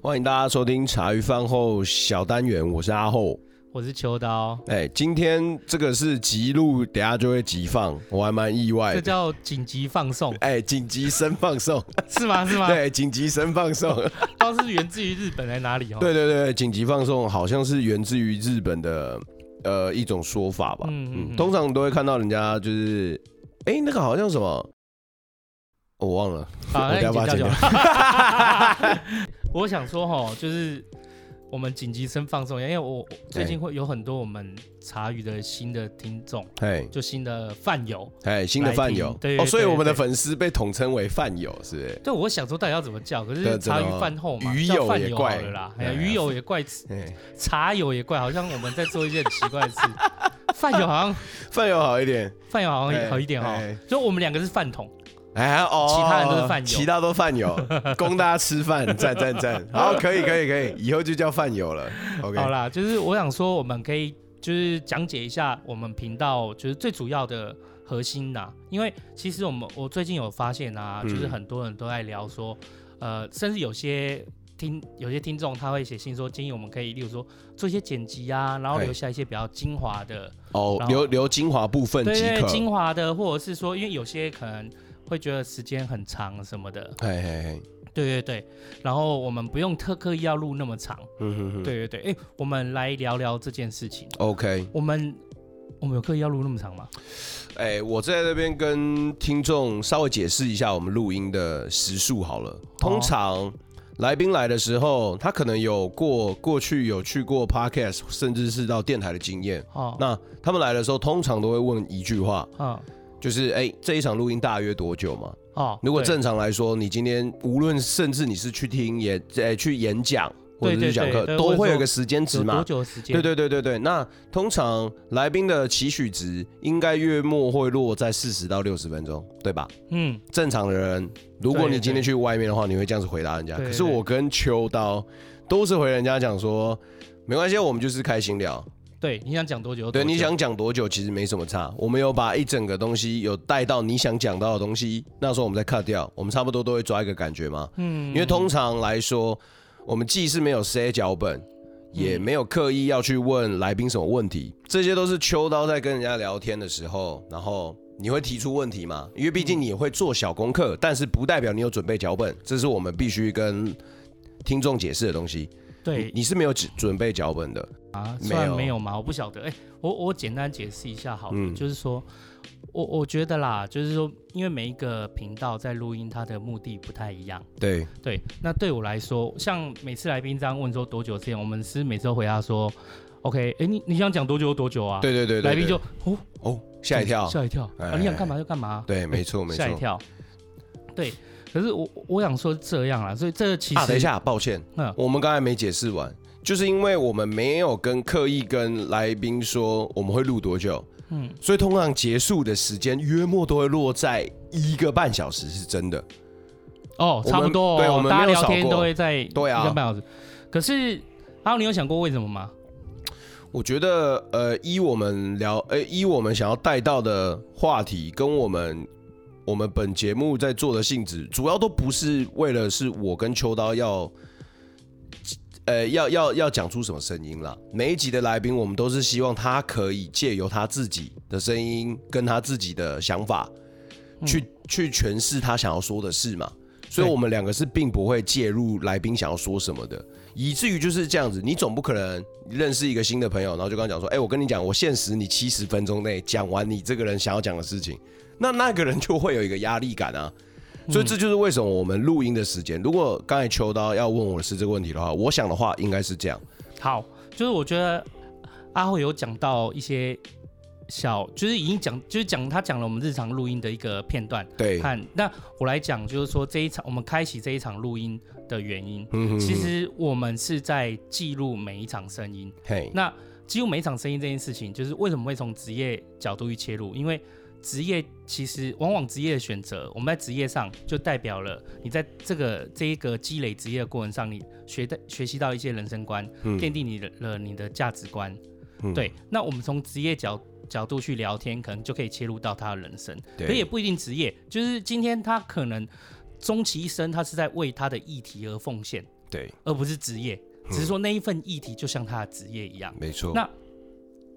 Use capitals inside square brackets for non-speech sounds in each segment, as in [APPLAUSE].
欢迎大家收听茶余饭后小单元，我是阿厚，我是秋刀。哎、欸，今天这个是急录，等下就会急放，我还蛮意外的。这叫紧急放送。哎、欸，紧急声放送 [LAUGHS] 是吗？是吗？[LAUGHS] 对，紧急声放送，[LAUGHS] 不知道是源自于日本还是哪里哦？对对对，紧急放送好像是源自于日本的呃一种说法吧。嗯嗯，嗯，通常都会看到人家就是，哎、欸，那个好像什么。我忘了，啊、我要把它剪掉。我想说哈，就是我们紧急声放松一下，因为我最近会有很多我们茶余的新的听众，哎，就新的饭友，哎，新的饭友，对，哦，所以我们的粉丝被统称为饭友，是不是？对，我想说到底要怎么叫，可是茶余饭后嘛，鱼友也怪。了啦，哎呀，鱼友也怪，茶友也怪，好像我们在做一件很奇怪的事。[LAUGHS] 饭友好像饭友好一点，饭友好像好一点哈，就我们两个是饭桶。哎哦，其他人都是饭友，其他都饭友，[LAUGHS] 供大家吃饭，赞赞赞，[LAUGHS] 好，可以可以可以，以后就叫饭友了。OK，好啦，就是我想说，我们可以就是讲解一下我们频道就是最主要的核心呐，因为其实我们我最近有发现啊，就是很多人都在聊说，呃，甚至有些听有些听众他会写信说，建议我们可以，例如说做一些剪辑啊，然后留下一些比较精华的哦，留留精华部分，对对，精华的，或者是说，因为有些可能。会觉得时间很长什么的，嘿嘿嘿，对对对，然后我们不用特刻意要录那么长，嗯哼哼，对对对，哎，我们来聊聊这件事情。OK，我们我们有刻意要录那么长吗？哎，我在这边跟听众稍微解释一下我们录音的时数好了。通常来宾来的时候，他可能有过过去有去过 Podcast，甚至是到电台的经验。哦，那他们来的时候，通常都会问一句话。哦就是哎、欸，这一场录音大约多久嘛？哦，如果正常来说，你今天无论甚至你是去听演，哎，去演讲或者是讲课，都会有一个时间值嘛？多久时间？对对对对对。那通常来宾的期许值应该月末会落在四十到六十分钟，对吧？嗯，正常的人，如果你今天去外面的话，你会这样子回答人家。可是我跟秋刀都是回人家讲说，没关系，我们就是开心聊。对，你想讲多久，多久？对，你想讲多久，其实没什么差。我们有把一整个东西有带到你想讲到的东西，那时候我们再 cut 掉，我们差不多都会抓一个感觉嘛。嗯，因为通常来说，我们既是没有塞脚本，也没有刻意要去问来宾什么问题，这些都是秋刀在跟人家聊天的时候，然后你会提出问题嘛？因为毕竟你会做小功课，但是不代表你有准备脚本，这是我们必须跟听众解释的东西。对，你，你是没有准准备脚本的啊？算没有嘛？我不晓得。哎、欸，我我简单解释一下好了，嗯、就是说，我我觉得啦，就是说，因为每一个频道在录音，它的目的不太一样。对对，那对我来说，像每次来宾这样问说多久之前，我们是每次都回答说，OK，哎、欸，你你想讲多久多久啊？对对对，对，来宾就哦哦吓一跳吓一跳啊！你想干嘛就干嘛。对，没错没错，吓一跳。对。可是我我想说这样啊，所以这其实啊，等一下，抱歉，嗯，我们刚才没解释完，就是因为我们没有跟刻意跟来宾说我们会录多久，嗯，所以通常结束的时间约莫都会落在一个半小时，是真的。哦，差不多，对，我们大家聊天都会在对啊一个半小时。可是阿浩，你有想过为什么吗？我觉得呃，依我们聊，呃，依我们想要带到的话题跟我们。我们本节目在做的性质，主要都不是为了是我跟秋刀要，呃，要要要讲出什么声音啦。每一集的来宾，我们都是希望他可以借由他自己的声音跟他自己的想法，去、嗯、去诠释他想要说的事嘛。所以，我们两个是并不会介入来宾想要说什么的，以至于就是这样子。你总不可能认识一个新的朋友，然后就跟他讲说：“哎，我跟你讲，我限时你七十分钟内讲完你这个人想要讲的事情。”那那个人就会有一个压力感啊，所以这就是为什么我们录音的时间。如果刚才秋刀要问我的是这个问题的话，我想的话应该是这样。好，就是我觉得阿慧有讲到一些小，就是已经讲，就是讲他讲了我们日常录音的一个片段。对，看那我来讲，就是说这一场我们开启这一场录音的原因，嗯其实我们是在记录每一场声音。嘿，那记录每一场声音这件事情，就是为什么会从职业角度去切入？因为职业其实往往职业的选择，我们在职业上就代表了你在这个这一个积累职业的过程上，你学的学习到一些人生观，嗯、奠定你的了你的价值观。嗯、对，那我们从职业角角度去聊天，可能就可以切入到他的人生。对，可也不一定职业，就是今天他可能终其一生，他是在为他的议题而奉献。对，而不是职业。只是说那一份议题就像他的职业一样，没错。那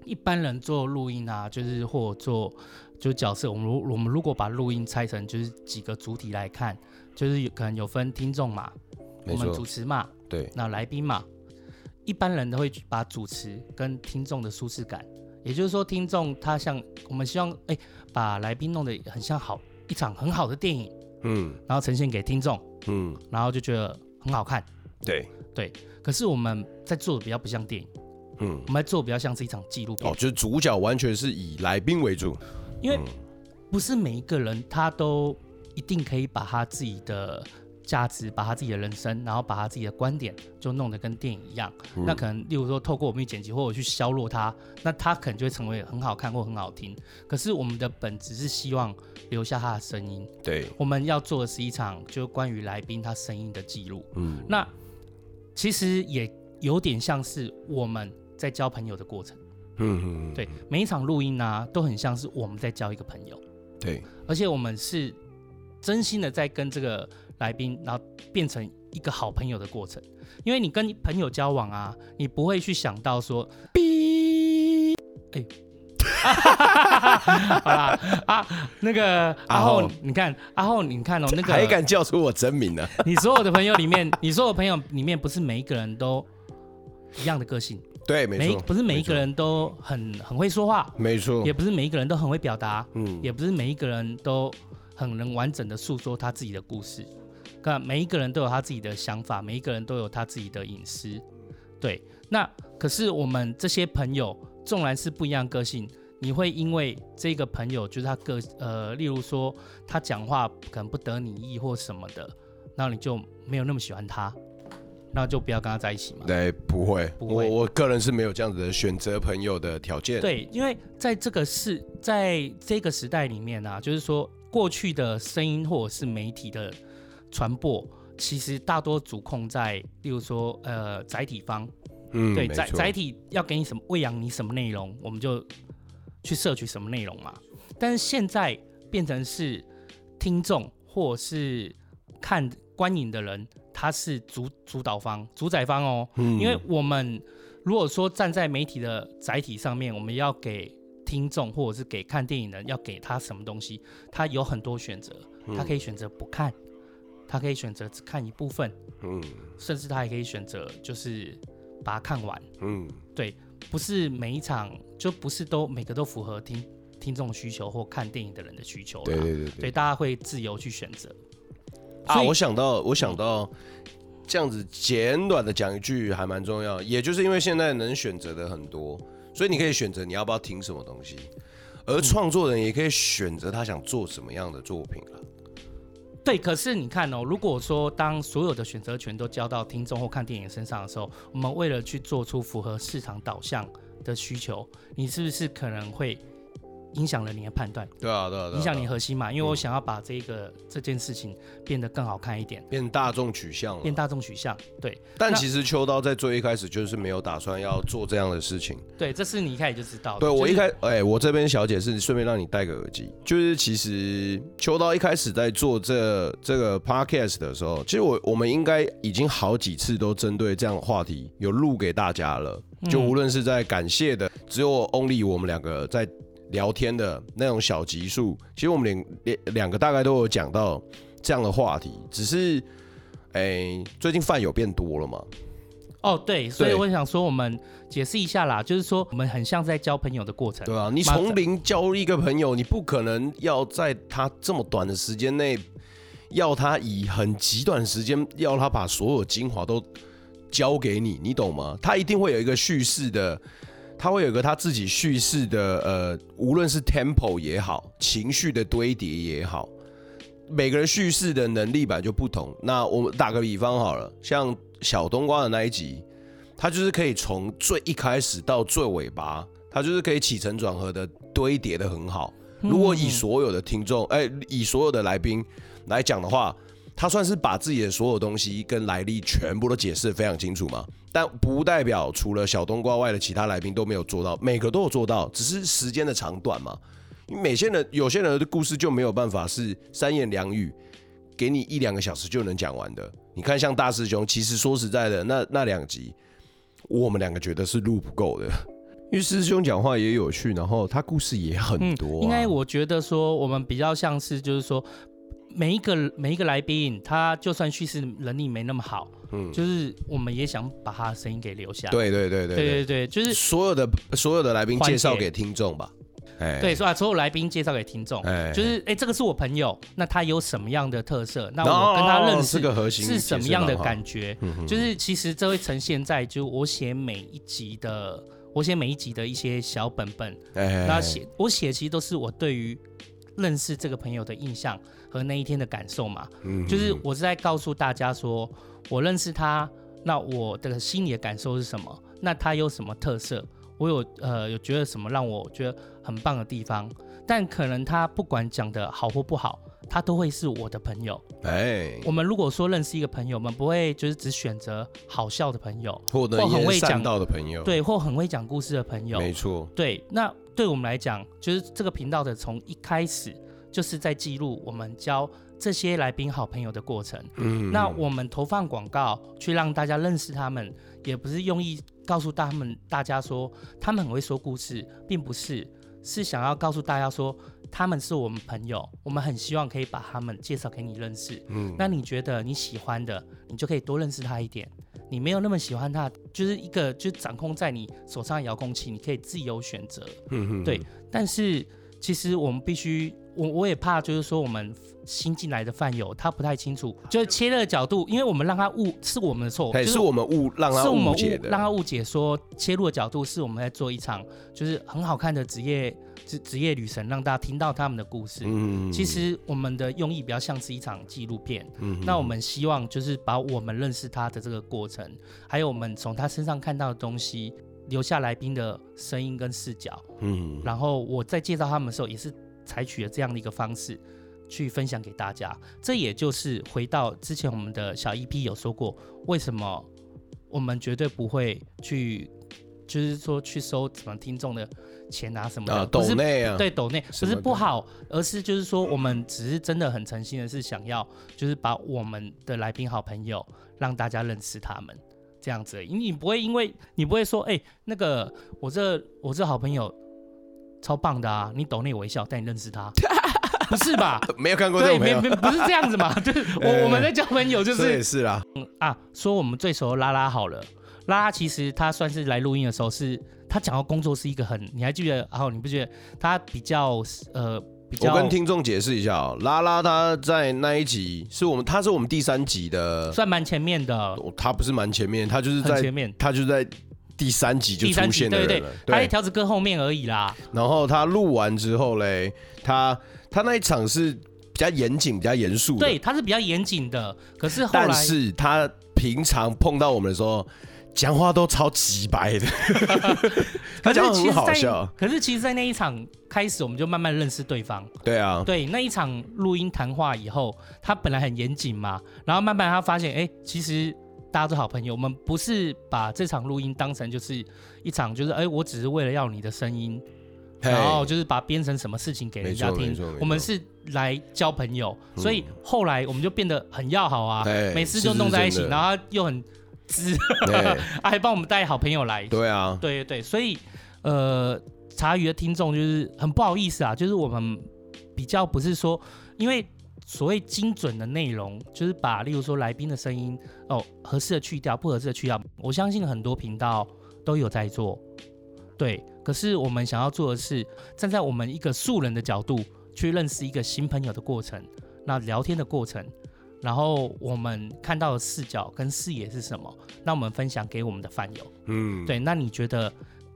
一般人做录音啊，就是或做就是角色，我们如我们如果把录音拆成就是几个主体来看，就是有可能有分听众嘛，我们主持嘛，对，那来宾嘛，一般人都会把主持跟听众的舒适感，也就是说听众他像我们希望哎、欸、把来宾弄得很像好一场很好的电影，嗯，然后呈现给听众，嗯，然后就觉得很好看，对。对。可是我们在做的比较不像电影，嗯，我们来做比较像是一场纪录片。哦，就是主角完全是以来宾为主，因为不是每一个人他都一定可以把他自己的价值、把他自己的人生，然后把他自己的观点就弄得跟电影一样。嗯、那可能例如说透过我们去剪辑或者去削弱他，那他可能就会成为很好看或很好听。可是我们的本质是希望留下他的声音。对，我们要做的是一场就关于来宾他声音的记录。嗯，那。其实也有点像是我们在交朋友的过程，嗯嗯，对，每一场录音呢，都很像是我们在交一个朋友，对，而且我们是真心的在跟这个来宾，然后变成一个好朋友的过程。因为你跟朋友交往啊，你不会去想到说，哔，哎。[LAUGHS] 好啦啊，那个阿后，你看阿后，你看哦，那个还敢叫出我真名呢？你所有的朋友里面，你所有朋友里面，不是每一个人都一样的个性，对，没错，不是每一个人都很很会说话，没错，也不是每一个人都很会表达，嗯，也不是每一个人都很能完整的诉说他自己的故事。看，每一个人都有他自己的想法，每一个人都有他自己的隐私，对。那可是我们这些朋友，纵然是不一样个性。你会因为这个朋友就是他个呃，例如说他讲话可能不得你意或什么的，那你就没有那么喜欢他，那就不要跟他在一起嘛。对，不会，不会。我我个人是没有这样子的选择朋友的条件。对，因为在这个是在这个时代里面啊，就是说过去的声音或者是媒体的传播，其实大多主控在例如说呃载体方，嗯，对，载载体要给你什么喂养你什么内容，我们就。去摄取什么内容嘛？但是现在变成是听众或是看观影的人，他是主主导方、主宰方哦。嗯。因为我们如果说站在媒体的载体上面，我们要给听众或者是给看电影的人要给他什么东西，他有很多选择。他可以选择不看，他可以选择只看一部分。嗯。甚至他还可以选择就是把它看完。嗯。对。不是每一场，就不是都每个都符合听听众需求或看电影的人的需求。对对对，对，所以大家会自由去选择。啊，我想到，我想到这样子简短的讲一句还蛮重要，也就是因为现在能选择的很多，所以你可以选择你要不要听什么东西，而创作人也可以选择他想做什么样的作品了。对，可是你看哦，如果说当所有的选择权都交到听众或看电影身上的时候，我们为了去做出符合市场导向的需求，你是不是可能会？影响了你的判断，对啊，对啊，影响你核心嘛？因为我想要把这个、嗯、这件事情变得更好看一点，变大众取向了，变大众取向。对，但其实秋刀在最一开始就是没有打算要做这样的事情。对，这是你一开始就知道的。对，就是、我一开，哎、欸，我这边小姐是顺便让你戴个耳机，就是其实秋刀一开始在做这这个 podcast 的时候，其实我我们应该已经好几次都针对这样的话题有录给大家了，就无论是在感谢的，只有 only 我们两个在。聊天的那种小集数，其实我们两两两个大概都有讲到这样的话题，只是，哎、欸，最近饭友变多了嘛？哦，对，所以我想说，我们解释一下啦，就是说，我们很像在交朋友的过程。对啊，你从零交一个朋友，你不可能要在他这么短的时间内，要他以很极短的时间，要他把所有精华都交给你，你懂吗？他一定会有一个叙事的。他会有一个他自己叙事的，呃，无论是 tempo 也好，情绪的堆叠也好，每个人叙事的能力本来就不同。那我们打个比方好了，像小冬瓜的那一集，他就是可以从最一开始到最尾巴，他就是可以起承转合的堆叠的很好。如果以所有的听众，哎，以所有的来宾来讲的话。他算是把自己的所有东西跟来历全部都解释得非常清楚嘛，但不代表除了小冬瓜外的其他来宾都没有做到，每个都有做到，只是时间的长短嘛。因为每些人有些人的故事就没有办法是三言两语给你一两个小时就能讲完的，你看，像大师兄，其实说实在的，那那两集，我们两个觉得是录不够的，因为师兄讲话也有趣，然后他故事也很多、啊嗯。应该我觉得说，我们比较像是就是说，每一个每一个来宾，他就算叙事能力没那么好，嗯，就是我们也想把他的声音给留下。对对对对对。对对，就是所有的所有的来宾介绍给听众吧。对，所以把所有来宾介绍给听众，哎。就是哎、欸，这个是我朋友，那他有什么样的特色？那我跟他认识是什么样的感觉？就是其实这会呈现在就我写每一集的，我写每一集的一些小本本，那写我写其实都是我对于认识这个朋友的印象和那一天的感受嘛。就是我是在告诉大家说，我认识他，那我的心里的感受是什么？那他有什么特色？我有呃有觉得什么让我觉得很棒的地方，但可能他不管讲的好或不好，他都会是我的朋友。哎，我们如果说认识一个朋友，我们不会就是只选择好笑的朋友，或者很会讲到的朋友，对，或很会讲故事的朋友。没错，对。那对我们来讲，就是这个频道的从一开始就是在记录我们交这些来宾好朋友的过程。嗯，那我们投放广告去让大家认识他们，也不是用意。告诉他们，大家说他们很会说故事，并不是，是想要告诉大家说他们是我们朋友，我们很希望可以把他们介绍给你认识。嗯，那你觉得你喜欢的，你就可以多认识他一点；你没有那么喜欢他，就是一个就掌控在你手上的遥控器，你可以自由选择。嗯哼，对。但是其实我们必须，我我也怕，就是说我们。新进来的饭友，他不太清楚，就是切的角度，因为我们让他误是我们的错，就是我们误让他误解的，让他误解说切入的角度是我们在做一场就是很好看的职业职职业旅程，让大家听到他们的故事。嗯，其实我们的用意比较像是一场纪录片。嗯，那我们希望就是把我们认识他的这个过程，还有我们从他身上看到的东西，留下来宾的声音跟视角。嗯，然后我在介绍他们的时候，也是采取了这样的一个方式。去分享给大家，这也就是回到之前我们的小 EP 有说过，为什么我们绝对不会去，就是说去收什么听众的钱啊什么的，啊、抖内啊，对，抖内不是不好，而是就是说我们只是真的很诚心的是想要，就是把我们的来宾好朋友让大家认识他们这样子，因为你不会因为你不会说，哎、欸，那个我这我这好朋友超棒的啊，你抖内微笑带你认识他。[LAUGHS] 不是吧？[LAUGHS] 没有看过这种朋友，没没不是这样子嘛？就是我 [LAUGHS] 我们在交朋友，就是也是啦。嗯啊，说我们最熟的拉拉好了，拉拉其实他算是来录音的时候是，他讲到工作是一个很，你还记得？然后你不觉得他比较呃比较？我跟听众解释一下哦，拉拉他在那一集是我们，他是我们第三集的，算蛮前面的。他不是蛮前面，他就是在前面，他就在第三集就出现的人了。对对对，他在条子哥后面而已啦。然后他录完之后嘞，他。他那一场是比较严谨、比较严肃的，对，他是比较严谨的。可是后来，但是他平常碰到我们的时候，讲话都超直白的。[LAUGHS] 他讲话很好笑。可是其实，在那一场开始，我们就慢慢认识对方。对啊，对，那一场录音谈话以后，他本来很严谨嘛，然后慢慢他发现，哎、欸，其实大家都好朋友。我们不是把这场录音当成就是一场，就是哎、欸，我只是为了要你的声音。然后就是把编成什么事情给人家听，我们是来交朋友，所以后来我们就变得很要好啊，每次就弄在一起，然后又很滋，[LAUGHS] 还帮我们带好朋友来。对啊，对对对，所以呃，茶余的听众就是很不好意思啊，就是我们比较不是说，因为所谓精准的内容，就是把例如说来宾的声音哦合适的去掉，不合适的去掉，我相信很多频道都有在做，对。可是我们想要做的是，站在我们一个素人的角度去认识一个新朋友的过程，那聊天的过程，然后我们看到的视角跟视野是什么？那我们分享给我们的饭友。嗯，对。那你觉得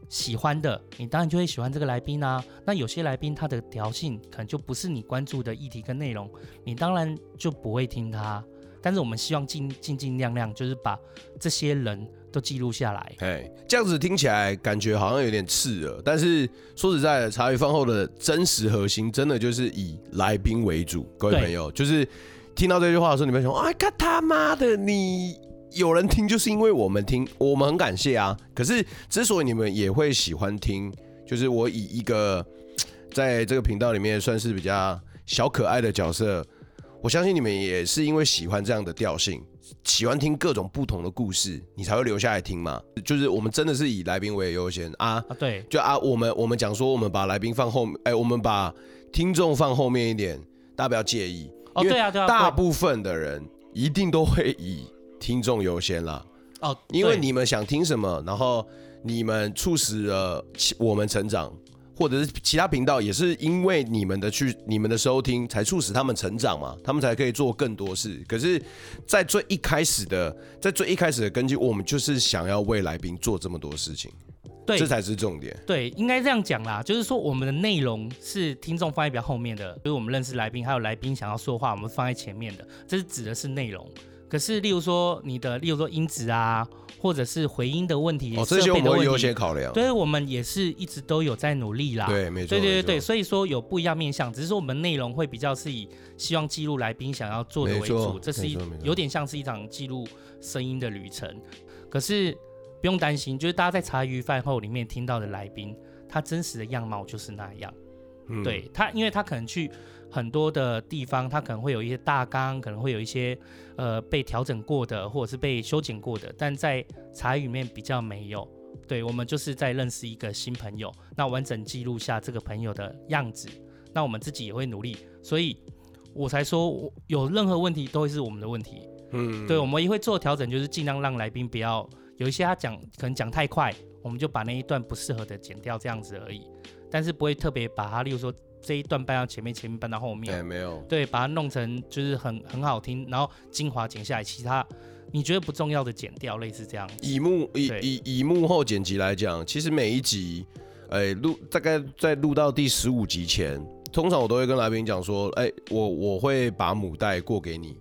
喜欢的，你当然就会喜欢这个来宾啊。那有些来宾他的调性可能就不是你关注的议题跟内容，你当然就不会听他。但是我们希望尽尽尽量量，就是把这些人都记录下来。哎，这样子听起来感觉好像有点刺耳，但是说实在的，茶余饭后的真实核心，真的就是以来宾为主。各位朋友，就是听到这句话的时候，你们说：“哎，看他妈的，你有人听，就是因为我们听，我们很感谢啊。”可是之所以你们也会喜欢听，就是我以一个在这个频道里面算是比较小可爱的角色。我相信你们也是因为喜欢这样的调性，喜欢听各种不同的故事，你才会留下来听嘛。就是我们真的是以来宾为优先啊，啊，对，就啊，我们我们讲说，我们把来宾放后面，哎，我们把听众放后面一点，大家不要介意。哦，对啊，对啊，大部分的人一定都会以听众优先啦。哦，因为你们想听什么，然后你们促使了我们成长。或者是其他频道也是因为你们的去、你们的收听，才促使他们成长嘛，他们才可以做更多事。可是，在最一开始的，在最一开始的根基，我们就是想要为来宾做这么多事情，对，这才是重点。对，应该这样讲啦，就是说我们的内容是听众放在比较后面的，就是我们认识来宾，还有来宾想要说话，我们放在前面的，这是指的是内容。可是，例如说你的，例如说音质啊，或者是回音的问题，哦，这些我们会优先考量。对，我们也是一直都有在努力啦。对，没错。对对对对，所以说有不一样面向，只是说我们内容会比较是以希望记录来宾想要做的为主，这是一有点像是一场记录声音的旅程。可是不用担心，就是大家在茶余饭后里面听到的来宾，他真实的样貌就是那样。嗯，对他，因为他可能去。很多的地方，它可能会有一些大纲，可能会有一些呃被调整过的，或者是被修剪过的，但在茶语里面比较没有。对，我们就是在认识一个新朋友，那完整记录下这个朋友的样子，那我们自己也会努力，所以我才说我有任何问题都会是我们的问题。嗯，对，我们也会做调整，就是尽量让来宾不要有一些他讲可能讲太快，我们就把那一段不适合的剪掉这样子而已，但是不会特别把它，例如说。这一段搬到前面，前面搬到后面。对，没有。对，把它弄成就是很很好听，然后精华剪下来，其他你觉得不重要的剪掉，类似这样。以幕以以以幕后剪辑来讲，其实每一集，哎，录大概在录到第十五集前，通常我都会跟来宾讲说，哎，我我会把母带过给你，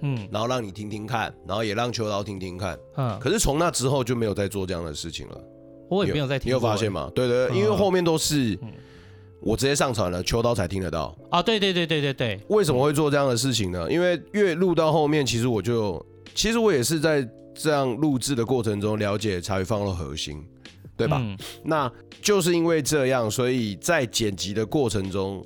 嗯，然后让你听听看，然后也让秋刀听听看，嗯。可是从那之后就没有再做这样的事情了。我也没有再听。你有发现吗？对对，因为后面都是。我直接上传了，秋刀才听得到啊！对对对对对对，为什么会做这样的事情呢？因为越录到后面，其实我就，其实我也是在这样录制的过程中了解茶余饭后的核心，对吧？嗯、那就是因为这样，所以在剪辑的过程中，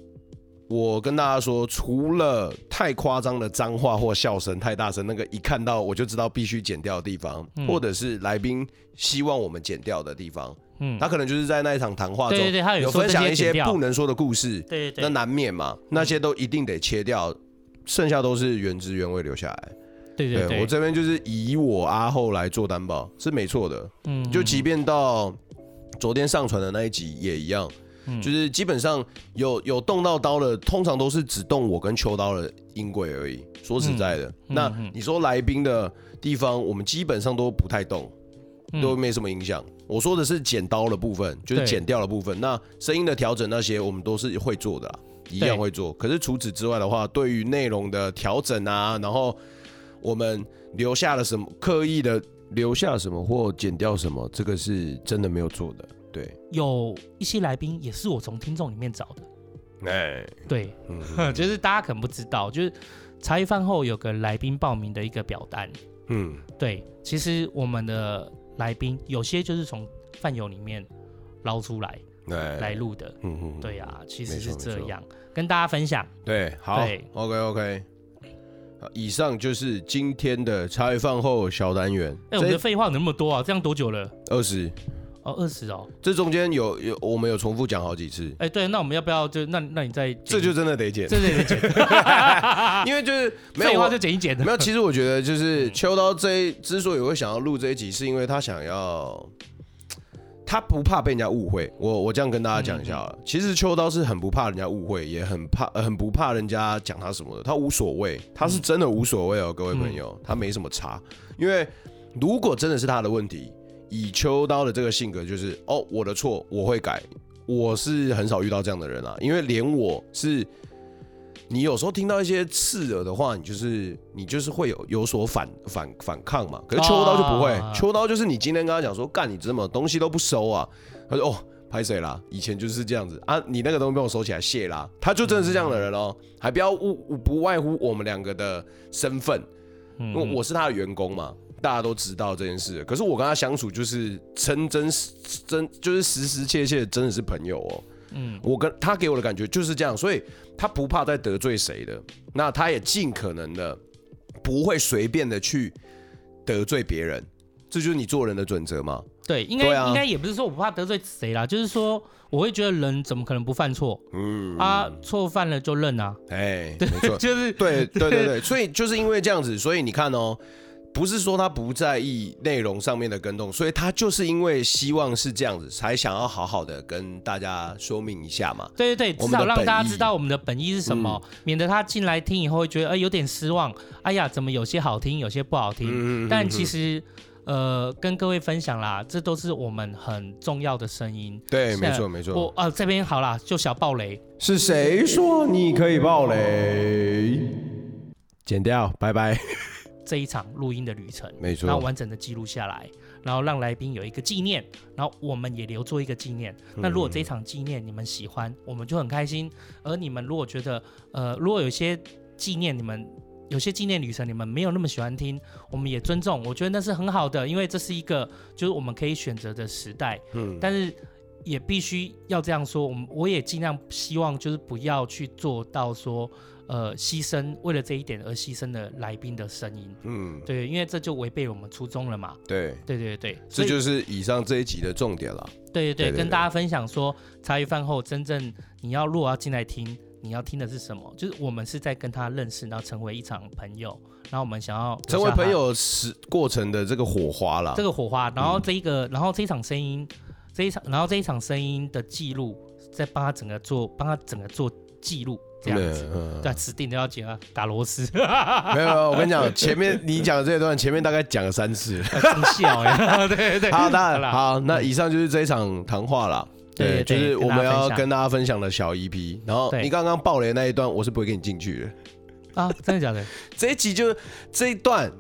我跟大家说，除了太夸张的脏话或笑声太大声，那个一看到我就知道必须剪掉的地方，嗯、或者是来宾希望我们剪掉的地方。嗯，他可能就是在那一场谈话中，对对对，有分享一些不能说的故事，对对，那难免嘛，那些都一定得切掉，剩下都是原汁原味留下来。对对对，我这边就是以我阿后来做担保，是没错的。嗯，就即便到昨天上传的那一集也一样，就是基本上有有动到刀的，通常都是只动我跟秋刀的音轨而已。说实在的，那你说来宾的地方，我们基本上都不太动，都没什么影响。我说的是剪刀的部分，就是剪掉的部分。那声音的调整那些，我们都是会做的啦，一样会做。可是除此之外的话，对于内容的调整啊，然后我们留下了什么，刻意的留下什么或剪掉什么，这个是真的没有做的。对，有一些来宾也是我从听众里面找的。哎，对，嗯，[LAUGHS] 就是大家可能不知道，就是茶余饭后有个来宾报名的一个表单。嗯，对，其实我们的。来宾有些就是从饭友里面捞出来来录的，嗯嗯，对呀，其实是这样，跟大家分享。对，好，OK OK。以上就是今天的茶余饭后小单元。哎，我们的废话有那么多啊？这样多久了？二十。哦，二十哦。这中间有有我们有重复讲好几次。哎，对，那我们要不要就那那你再？这就真的得剪，这得剪，[LAUGHS] 因为就是 [LAUGHS] 没有话就剪一剪的。没有，其实我觉得就是秋刀这一之所以会想要录这一集，是因为他想要，他不怕被人家误会。我我这样跟大家讲一下，其实秋刀是很不怕人家误会，也很怕很不怕人家讲他什么的，他无所谓，他是真的无所谓哦，各位朋友，他没什么差。因为如果真的是他的问题。以秋刀的这个性格，就是哦，我的错，我会改。我是很少遇到这样的人啊，因为连我是，你有时候听到一些刺耳的话，你就是你就是会有有所反反反抗嘛。可是秋刀就不会，啊、秋刀就是你今天跟他讲说，干你这么东西都不收啊，他说哦，拍谁啦？以前就是这样子啊，你那个东西被我收起来谢啦。他就真的是这样的人哦，还不要误不外乎我们两个的身份，因为我是他的员工嘛。大家都知道这件事，可是我跟他相处就是真真实真就是实实切切的真的是朋友哦。嗯，我跟他给我的感觉就是这样，所以他不怕再得罪谁的，那他也尽可能的不会随便的去得罪别人，这就是你做人的准则吗？对，应该、啊、应该也不是说我不怕得罪谁啦，就是说我会觉得人怎么可能不犯错？嗯啊，错犯了就认啊。哎，[LAUGHS] 没错，就是对对对对，[LAUGHS] 所以就是因为这样子，所以你看哦。不是说他不在意内容上面的跟动，所以他就是因为希望是这样子，才想要好好的跟大家说明一下嘛。对对对，至少让大家知道我们的本意是什么，嗯、免得他进来听以后会觉得哎、欸、有点失望。哎呀，怎么有些好听，有些不好听？嗯、但其实呃，跟各位分享啦，这都是我们很重要的声音。对，没错没错。我呃这边好啦，就小爆雷。是谁说你可以爆雷？剪掉，拜拜。这一场录音的旅程，没错，然后完整的记录下来，然后让来宾有一个纪念，然后我们也留作一个纪念。嗯、那如果这一场纪念你们喜欢，我们就很开心；而你们如果觉得，呃，如果有些纪念你们有些纪念旅程你们没有那么喜欢听，我们也尊重。我觉得那是很好的，因为这是一个就是我们可以选择的时代。嗯，但是也必须要这样说，我们我也尽量希望就是不要去做到说。呃，牺牲为了这一点而牺牲的来宾的声音，嗯，对，因为这就违背我们初衷了嘛。对，对对对，这就是以上这一集的重点了。对对对，跟大家分享说，茶余饭后真正你要如果要进来听，你要听的是什么？就是我们是在跟他认识，然后成为一场朋友，然后我们想要成为朋友是过程的这个火花了。这个火花，然后这一个，嗯、然后这一场声音，这一场，然后这一场声音的记录，在帮他整个做，帮他整个做记录。这样子，嗯、对，指定都要剪啊，打螺丝。[LAUGHS] 没有没有，我跟你讲，前面你讲的这一段，前面大概讲了三次。真笑哎，对对对。好，当然了好，那以上就是这一场谈话了。对，就是我们要跟大家分享的小 EP。然后你刚刚爆雷那一段，我是不会给你进去的。啊，真的假的？[LAUGHS] 这一集就这一段，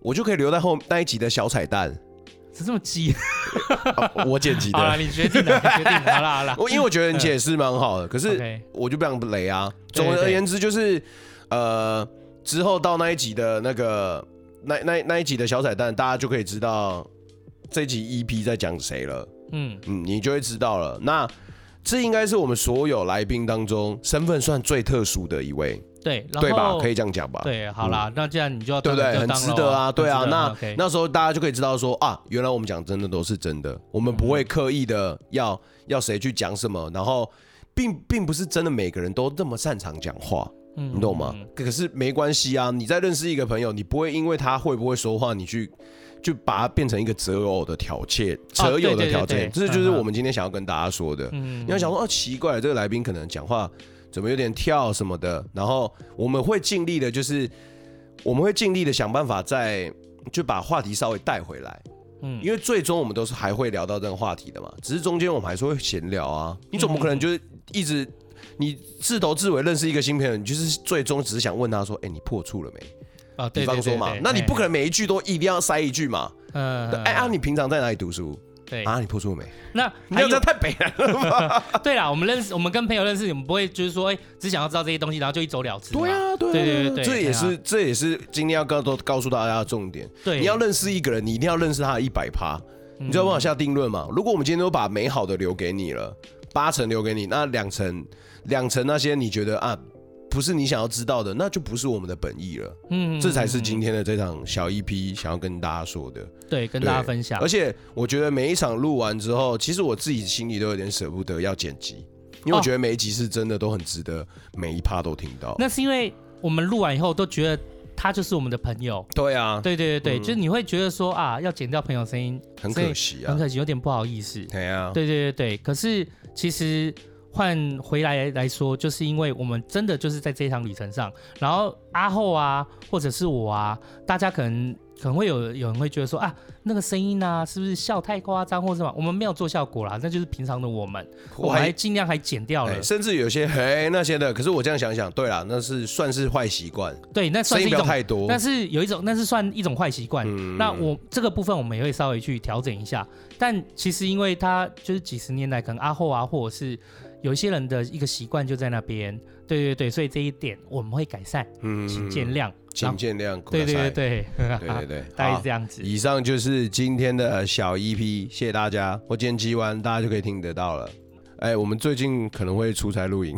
我就可以留在后那一集的小彩蛋。是这么急、啊？[LAUGHS] 我剪辑的。好了，你决定了，决定了。好了好了。我因为我觉得你解释蛮好的，可是我就不想雷啊。总而言之，就是呃，之后到那一集的那个那那那一集的小彩蛋，大家就可以知道这集 EP 在讲谁了。嗯嗯，你就会知道了。那这应该是我们所有来宾当中身份算最特殊的一位。对，对吧？可以这样讲吧？对，好啦，嗯、那既然你就要对不对？很值得啊，对啊。那、那时候大家就可以知道说啊，原来我们讲真的都是真的，我们不会刻意的要、嗯、要谁去讲什么，然后并并不是真的每个人都那么擅长讲话，嗯、你懂吗？可是没关系啊，你在认识一个朋友，你不会因为他会不会说话，你去就把它变成一个择偶的条件，择友的条件，这就是我们今天想要跟大家说的。嗯、你要想说，哦、啊，奇怪，这个来宾可能讲话。怎么有点跳什么的，然后我们会尽力的，就是我们会尽力的想办法再就把话题稍微带回来，嗯，因为最终我们都是还会聊到这个话题的嘛，只是中间我们还是会闲聊啊，你总不可能就是一直你自头至尾认识一个新朋友，你就是最终只是想问他说，哎，你破处了没？啊，比方说嘛，那你不可能每一句都一定要塞一句嘛，嗯，哎啊，你平常在哪里读书？对啊，你破处没？那你这太北了吧？[LAUGHS] 对啦，我们认识，我们跟朋友认识，我们不会就是说，哎，只想要知道这些东西，然后就一走了之。对啊，对对对，这也是这也是今天要告都告诉大家的重点。对，你要认识一个人，你一定要认识他的一百趴，你知道办法下定论嘛？如果我们今天都把美好的留给你了，八成留给你，那两成两成那些你觉得啊？不是你想要知道的，那就不是我们的本意了。嗯，这才是今天的这场小 EP 想要跟大家说的。对，跟大家分享。而且我觉得每一场录完之后，其实我自己心里都有点舍不得要剪辑，因为我觉得每一集是真的都很值得，每一趴都听到。那是因为我们录完以后都觉得他就是我们的朋友。对啊，对对对对，嗯、就是你会觉得说啊，要剪掉朋友声音很可惜啊，很可惜，有点不好意思。对啊，对对对对，可是其实。换回来来说，就是因为我们真的就是在这一场旅程上，然后阿后啊，或者是我啊，大家可能可能会有有人会觉得说啊，那个声音啊，是不是笑太夸张或是什么？我们没有做效果啦，那就是平常的我们，[LAUGHS] 我还尽量还剪掉了，甚至有些嘿那些的。可是我这样想想，对啦，那是算是坏习惯，对，那算是一种太多，但是有一种，那是算一种坏习惯。嗯、那我这个部分我们也会稍微去调整一下。但其实因为他就是几十年来，可能阿后啊，或者是。有一些人的一个习惯就在那边，对对对，所以这一点我们会改善，嗯，请见谅，请见谅，对对对对，对对对，[LAUGHS] 大概是这样子。以上就是今天的小 EP，谢谢大家。我剪辑完，大家就可以听得到了。哎，我们最近可能会出差录音。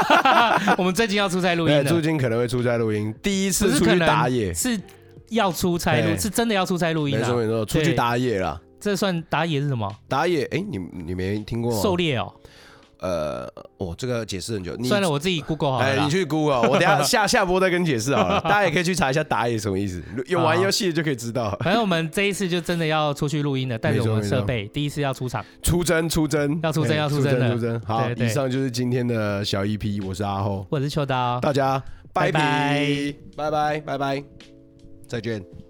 [LAUGHS] 我们最近要出差录音。最近可能会出差录音，第一次出去打野是要出差录，是真的要出差录音。没错没错，出去打野了。这算打野是什么？打野，哎，你你没听过吗？狩猎哦。呃，哦，这个解释很久。算了，我自己 Google 好了。哎，你去 Google，我等下下下播再跟你解释好了。[LAUGHS] 大家也可以去查一下打野什么意思，有玩游戏就可以知道。反 [LAUGHS] 正我们这一次就真的要出去录音了，带着我们设备，第一次要出场，出征出征，要出征要出征的。出征。好，以上就是今天的小 EP，我是阿后，我是秋刀，大家拜拜拜拜拜拜，再见。